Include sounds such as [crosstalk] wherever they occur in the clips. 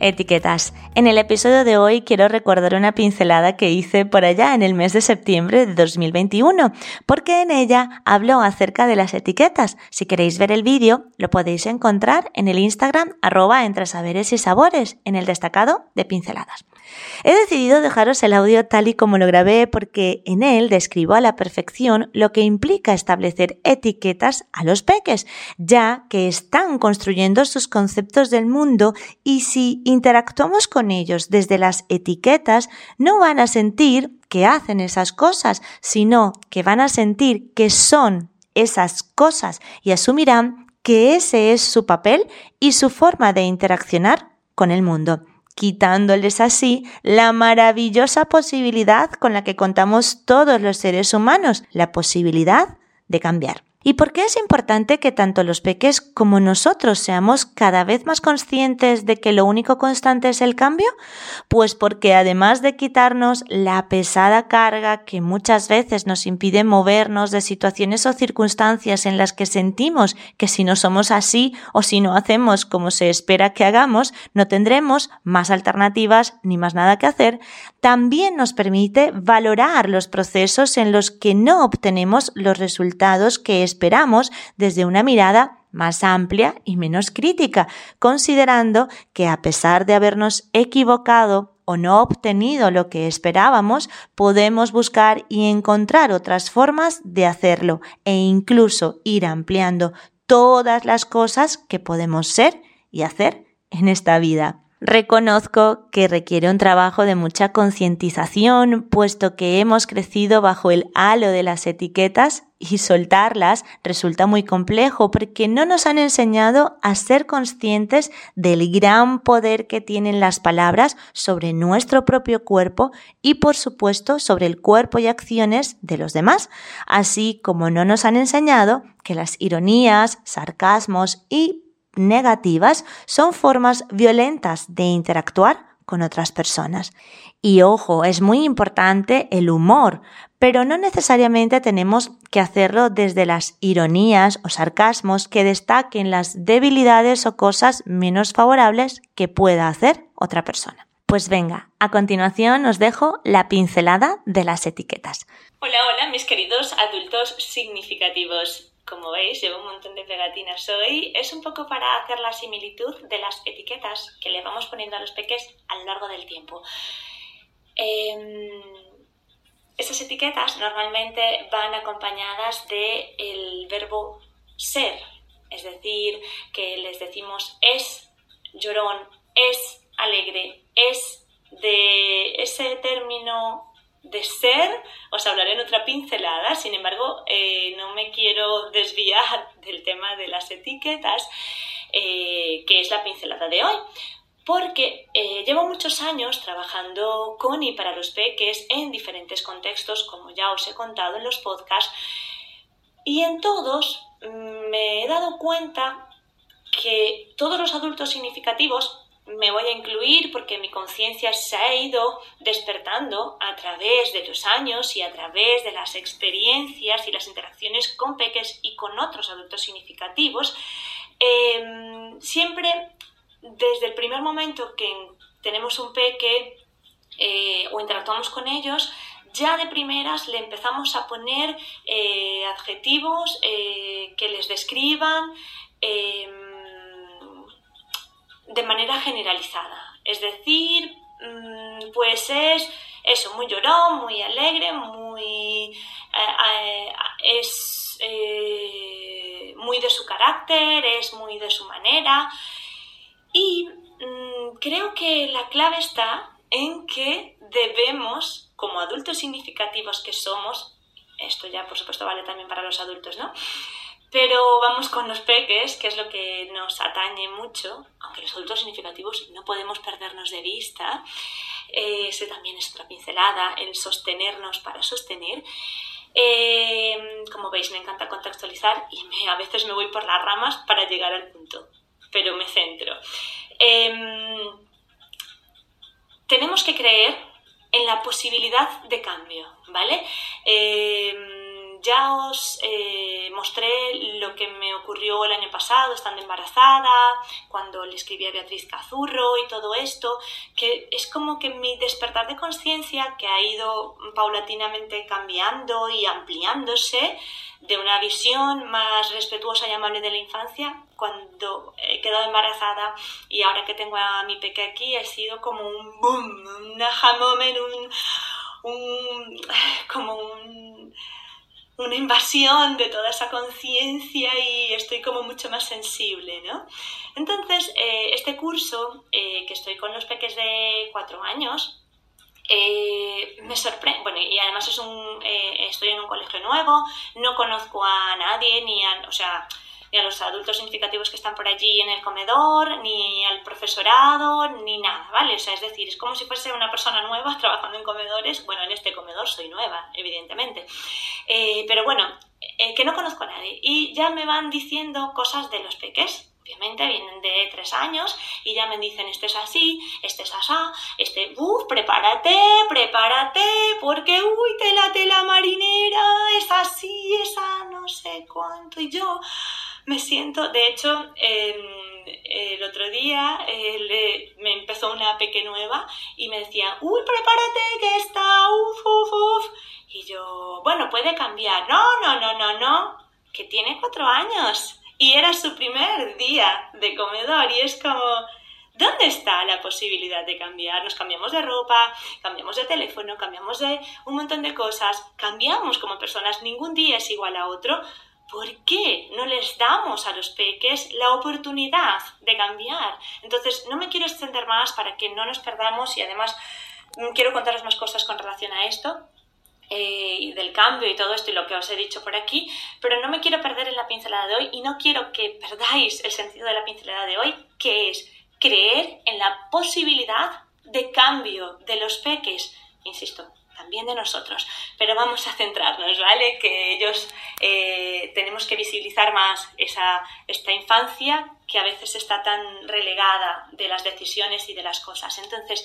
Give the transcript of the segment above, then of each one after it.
Etiquetas. En el episodio de hoy quiero recordar una pincelada que hice por allá en el mes de septiembre de 2021, porque en ella hablo acerca de las etiquetas. Si queréis ver el vídeo, lo podéis encontrar en el Instagram arroba entre y sabores, en el destacado de pinceladas. He decidido dejaros el audio tal y como lo grabé porque en él describo a la perfección lo que implica establecer etiquetas a los peques, ya que están construyendo sus conceptos del mundo y si interactuamos con ellos desde las etiquetas, no van a sentir que hacen esas cosas, sino que van a sentir que son esas cosas y asumirán que ese es su papel y su forma de interaccionar con el mundo quitándoles así la maravillosa posibilidad con la que contamos todos los seres humanos, la posibilidad de cambiar. ¿Y por qué es importante que tanto los peques como nosotros seamos cada vez más conscientes de que lo único constante es el cambio? Pues porque además de quitarnos la pesada carga que muchas veces nos impide movernos de situaciones o circunstancias en las que sentimos que si no somos así o si no hacemos como se espera que hagamos, no tendremos más alternativas ni más nada que hacer, también nos permite valorar los procesos en los que no obtenemos los resultados que esperamos desde una mirada más amplia y menos crítica, considerando que a pesar de habernos equivocado o no obtenido lo que esperábamos, podemos buscar y encontrar otras formas de hacerlo e incluso ir ampliando todas las cosas que podemos ser y hacer en esta vida. Reconozco que requiere un trabajo de mucha concientización, puesto que hemos crecido bajo el halo de las etiquetas y soltarlas resulta muy complejo porque no nos han enseñado a ser conscientes del gran poder que tienen las palabras sobre nuestro propio cuerpo y por supuesto sobre el cuerpo y acciones de los demás, así como no nos han enseñado que las ironías, sarcasmos y negativas son formas violentas de interactuar con otras personas. Y ojo, es muy importante el humor, pero no necesariamente tenemos que hacerlo desde las ironías o sarcasmos que destaquen las debilidades o cosas menos favorables que pueda hacer otra persona. Pues venga, a continuación os dejo la pincelada de las etiquetas. Hola, hola, mis queridos adultos significativos como veis, llevo un montón de pegatinas hoy. Es un poco para hacer la similitud de las etiquetas que le vamos poniendo a los peques a lo largo del tiempo. Em, esas etiquetas normalmente van acompañadas del verbo ser, es decir, que les decimos es llorón, es alegre, es de ese término de ser, os hablaré en otra pincelada, sin embargo, eh, no me quiero desviar del tema de las etiquetas, eh, que es la pincelada de hoy, porque eh, llevo muchos años trabajando con y para los peques en diferentes contextos, como ya os he contado en los podcasts, y en todos mm, me he dado cuenta que todos los adultos significativos me voy a incluir porque mi conciencia se ha ido despertando a través de los años y a través de las experiencias y las interacciones con peques y con otros adultos significativos. Em, siempre desde el primer momento que tenemos un peque eh, o interactuamos con ellos, ya de primeras le empezamos a poner eh, adjetivos eh, que les describan em, de manera generalizada. Es decir, mm, pues es eso, muy llorón, muy alegre, muy... Eh, eh, es eh, muy de su carácter, es muy de su manera. Y mm, creo que la clave está en que debemos, como adultos significativos que somos, esto ya por supuesto vale también para los adultos, ¿no? Pero vamos con los peques, que es lo que nos atañe mucho, aunque los adultos significativos no podemos perdernos de vista. Eh, ese también es otra pincelada, el sostenernos para sostener. Eh, como veis, me encanta contextualizar y a veces me voy por las ramas para llegar al punto, pero me centro. Em, tenemos que creer en la posibilidad de cambio, ¿vale? Em, ya os eh, mostré lo que me ocurrió el año pasado estando embarazada, cuando le escribí a Beatriz Cazurro y todo esto, que es como que mi despertar de conciencia que ha ido paulatinamente cambiando y ampliándose de una visión más respetuosa y amable de la infancia cuando he quedado embarazada y ahora que tengo a mi peque aquí ha sido como un boom, un aha un [sighs] como un una invasión de toda esa conciencia y estoy como mucho más sensible, ¿no? Entonces, eh, este curso, eh, que estoy con los peques de cuatro años, eh, me sorprende, bueno, y además es un, estoy en un colegio nuevo, no conozco a nadie, ni a, o sea, ni a los adultos significativos que están por allí en el comedor, ni al profesorado, ni nada, ¿vale? O sea, es decir, es como si fuese una persona nueva [laughs] trabajando en comedores. Bueno, en este comedor soy nueva, evidentemente. Eh, pero bueno, eh, que no conozco a nadie. Y ya me van diciendo cosas de los peques. Obviamente vienen de tres años y ya me dicen, este es así, este es asá, este, uff, prepárate, prepárate, porque, uy, tela, tela marinera, es así, esa, no sé cuánto. Y yo, me siento, de hecho, el otro día me empezó una peque nueva y me decía, uy, prepárate que está, uf, uf, uf. Y yo, bueno, puede cambiar. No, no, no, no, no, que tiene cuatro años y era su primer día de comedor y es como, ¿Dónde está la posibilidad de cambiar? Nos cambiamos de ropa, cambiamos de teléfono, cambiamos de un montón de cosas, cambiamos como personas, ningún día es igual a otro, ¿por qué no les damos a los peques la oportunidad de cambiar? Entonces, no me quiero extender más para que no nos perdamos y además mm, quiero contaros más cosas con relación a esto. Eh, del cambio y todo esto y lo que os he dicho por aquí, pero no me quiero perder en la pincelada de hoy y no quiero que perdáis el sentido de la pincelada de hoy, que es creer en la posibilidad de cambio de los peques. Insisto, también de nosotros. Pero vamos a centrarnos, ¿vale? Que ellos eh, tenemos que visibilizar más esa, esta infancia que a veces está tan relegada de las decisiones y de las cosas. Entonces,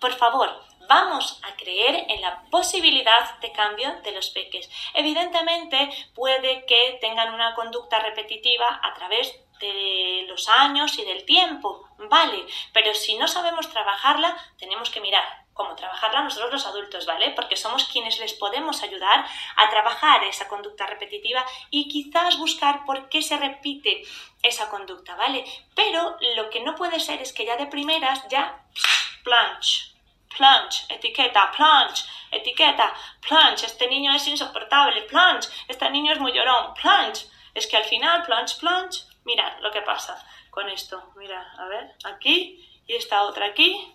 por favor, vamos a creer en la posibilidad de cambio de los peques. Evidentemente, puede que tengan una conducta repetitiva a través de los años y del tiempo, ¿vale? Pero si no sabemos trabajarla, tenemos que mirar cómo trabajarla nosotros los adultos, ¿vale? Porque somos quienes les podemos ayudar a trabajar esa conducta repetitiva y quizás buscar por qué se repite esa conducta, ¿vale? Pero lo que no puede ser es que ya de primeras ya plunge, plunge, etiqueta, plunge, etiqueta, plunge, este niño es insoportable, plunge, este niño es muy llorón, plunge. Es que al final, plunge, plunge, mira lo que pasa con esto. Mira, a ver, aquí y esta otra aquí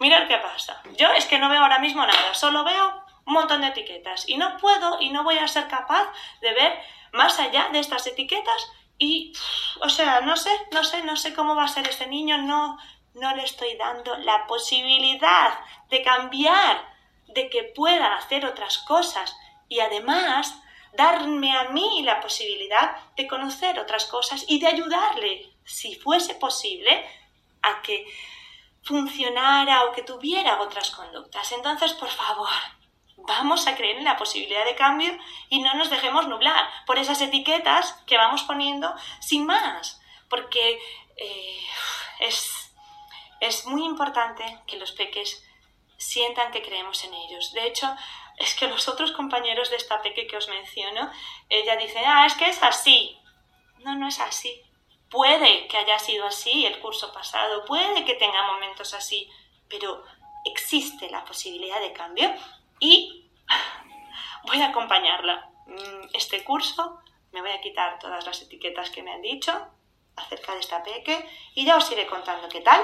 Mirad qué pasa. Yo es que no veo ahora mismo nada, solo veo un montón de etiquetas y no puedo y no voy a ser capaz de ver más allá de estas etiquetas y, o sea, no sé, no sé, no sé cómo va a ser este niño, no, no le estoy dando la posibilidad de cambiar, de que pueda hacer otras cosas y además darme a mí la posibilidad de conocer otras cosas y de ayudarle, si fuese posible, a que funcionara o que tuviera otras conductas. Entonces, por favor, vamos a creer en la posibilidad de cambio y no nos dejemos nublar por esas etiquetas que vamos poniendo sin más, porque eh, es, es muy importante que los peques sientan que creemos en ellos. De hecho, es que los otros compañeros de esta peque que os menciono, ella dice, ah, es que es así. No, no es así. Puede que haya sido así el curso pasado, puede que tenga momentos así, pero existe la posibilidad de cambio y [laughs] voy a acompañarla. Mm, este curso me voy a quitar todas las etiquetas que me han dicho acerca de esta peque y ya os iré contando qué tal,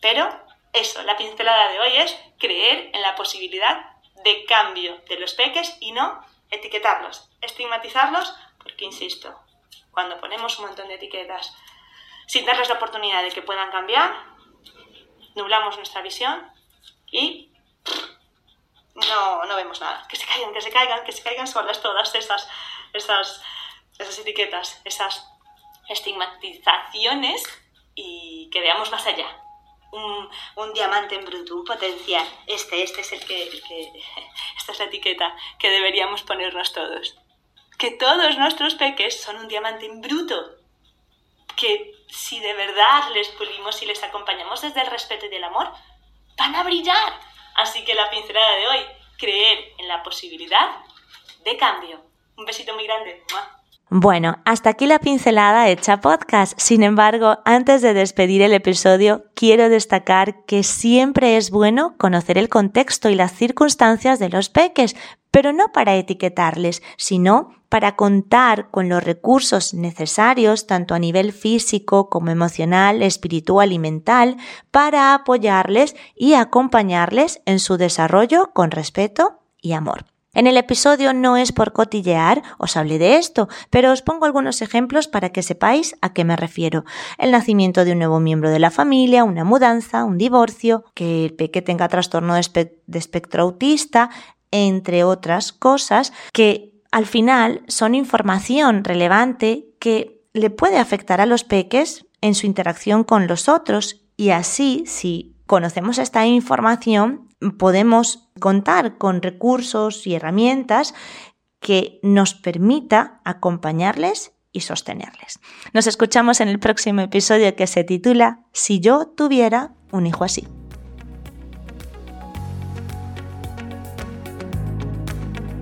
pero eso, la pincelada de hoy es creer en la posibilidad de cambio de los peques y no etiquetarlos, estigmatizarlos, porque insisto, cuando ponemos un montón de etiquetas sin darles la oportunidad de que puedan cambiar, nublamos nuestra visión y no, no vemos nada. Que se caigan, que se caigan, que se caigan solas todas esas, esas, esas etiquetas, esas estigmatizaciones y que veamos más allá. Un, un, diamante en bruto, un potencial. Este, este es el que, el que, [laughs] esta es la etiqueta que deberíamos ponernos todos. Que todos nuestros peques son un diamante en bruto. Que si de verdad les pulimos y les acompañamos desde el respeto y del amor, van a brillar. Así que la pincelada de hoy, creer en la posibilidad de cambio. Un besito muy grande. Bueno, hasta aquí la pincelada hecha podcast. Sin embargo, antes de despedir el episodio, quiero destacar que siempre es bueno conocer el contexto y las circunstancias de los peques, pero no para etiquetarles, sino para contar con los recursos necesarios, tanto a nivel físico como emocional, espiritual y mental, para apoyarles y acompañarles en su desarrollo con respeto y amor. En el episodio no es por cotillear, os hablé de esto, pero os pongo algunos ejemplos para que sepáis a qué me refiero. El nacimiento de un nuevo miembro de la familia, una mudanza, un divorcio, que el peque tenga trastorno de, espectro autista, entre otras cosas que al final son información relevante que le puede afectar a los peques en su interacción con los otros y así, si conocemos esta información, podemos contar con recursos y herramientas que nos permita acompañarles y sostenerles. Nos escuchamos en el próximo episodio que se titula Si yo tuviera un hijo así.